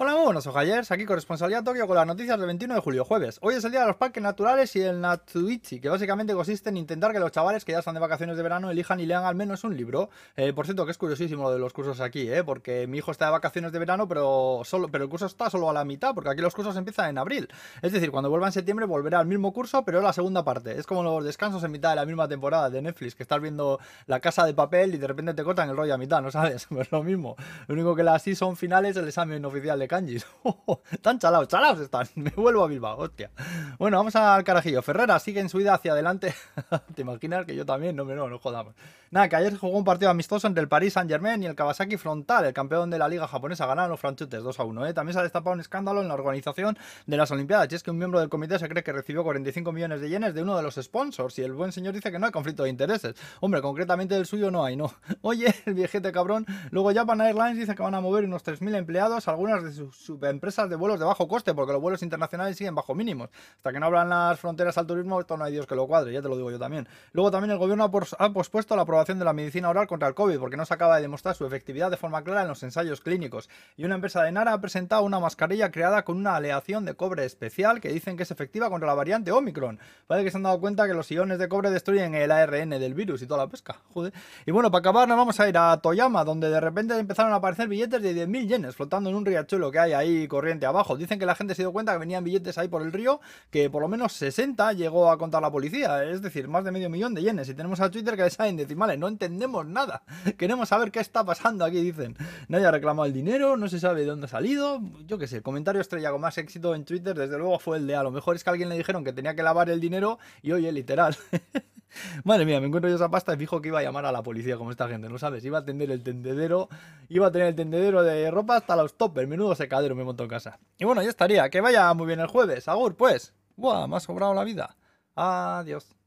Hola, buenos ojayers, aquí corresponsalía Tokio con las noticias del 21 de julio, jueves. Hoy es el día de los parques naturales y el Natsuichi, que básicamente consiste en intentar que los chavales que ya están de vacaciones de verano elijan y lean al menos un libro. Eh, por cierto, que es curiosísimo lo de los cursos aquí, ¿eh? porque mi hijo está de vacaciones de verano, pero, solo, pero el curso está solo a la mitad, porque aquí los cursos empiezan en abril. Es decir, cuando vuelva en septiembre volverá al mismo curso, pero la segunda parte. Es como los descansos en mitad de la misma temporada de Netflix, que estás viendo la casa de papel y de repente te cortan el rollo a mitad, ¿no sabes? Pues lo mismo. Lo único que las sí son finales el examen oficial de kanjis. Están chalados, chalados están. Me vuelvo a Bilbao, hostia. Bueno, vamos al carajillo. Ferrera sigue en su vida hacia adelante. ¿Te imaginas que yo también? No, no, no jodamos. Nada, que ayer jugó un partido amistoso entre el Paris Saint Germain y el Kawasaki Frontal, el campeón de la liga japonesa. Ganaron los franchutes 2 a 1. ¿eh? También se ha destapado un escándalo en la organización de las Olimpiadas. Y es que un miembro del comité se cree que recibió 45 millones de yenes de uno de los sponsors. Y el buen señor dice que no hay conflicto de intereses. Hombre, concretamente del suyo no hay, no. Oye, el viejete cabrón. Luego Japan Airlines dice que van a mover unos 3.000 empleados, algunas de sus subempresas de vuelos de bajo coste, porque los vuelos internacionales siguen bajo mínimos. Hasta que no hablan las fronteras al turismo, esto no hay Dios que lo cuadre, ya te lo digo yo también. Luego también el gobierno ha, pospuesto la aprobación de la medicina oral contra el COVID, porque no se acaba de demostrar su efectividad de forma clara en los ensayos clínicos. Y una empresa de Nara ha presentado una mascarilla creada con una aleación de cobre especial que dicen que es efectiva contra la variante Omicron. Parece que se han dado cuenta que los iones de cobre destruyen el ARN del virus y toda la pesca. Joder. Y bueno, para acabar nos vamos a ir a Toyama, donde de repente empezaron a aparecer billetes de 10.000 yenes flotando en un riachuelo que hay ahí corriente abajo. Dicen que la gente se dio cuenta que venían billetes ahí por el río, que por lo menos 60 llegó a contar la policía, es decir, más de medio millón de yenes. Y tenemos a Twitter que les saben decimales, no entendemos nada. Queremos saber qué está pasando aquí, dicen. Nadie ha reclamado el dinero, no se sabe de dónde ha salido. Yo qué sé, el comentario estrella con más éxito en Twitter, desde luego, fue el de a lo mejor es que a alguien le dijeron que tenía que lavar el dinero y oye, literal. Madre mía, me encuentro yo esa pasta y fijo que iba a llamar a la policía como esta gente, ¿no sabes? Iba a atender el tendedero, iba a tener el tendedero de ropa hasta los toppers, menudo secadero me montó en casa. Y bueno, ya estaría, que vaya muy bien el jueves, Agur, pues. Buah, me ha sobrado la vida. Adiós.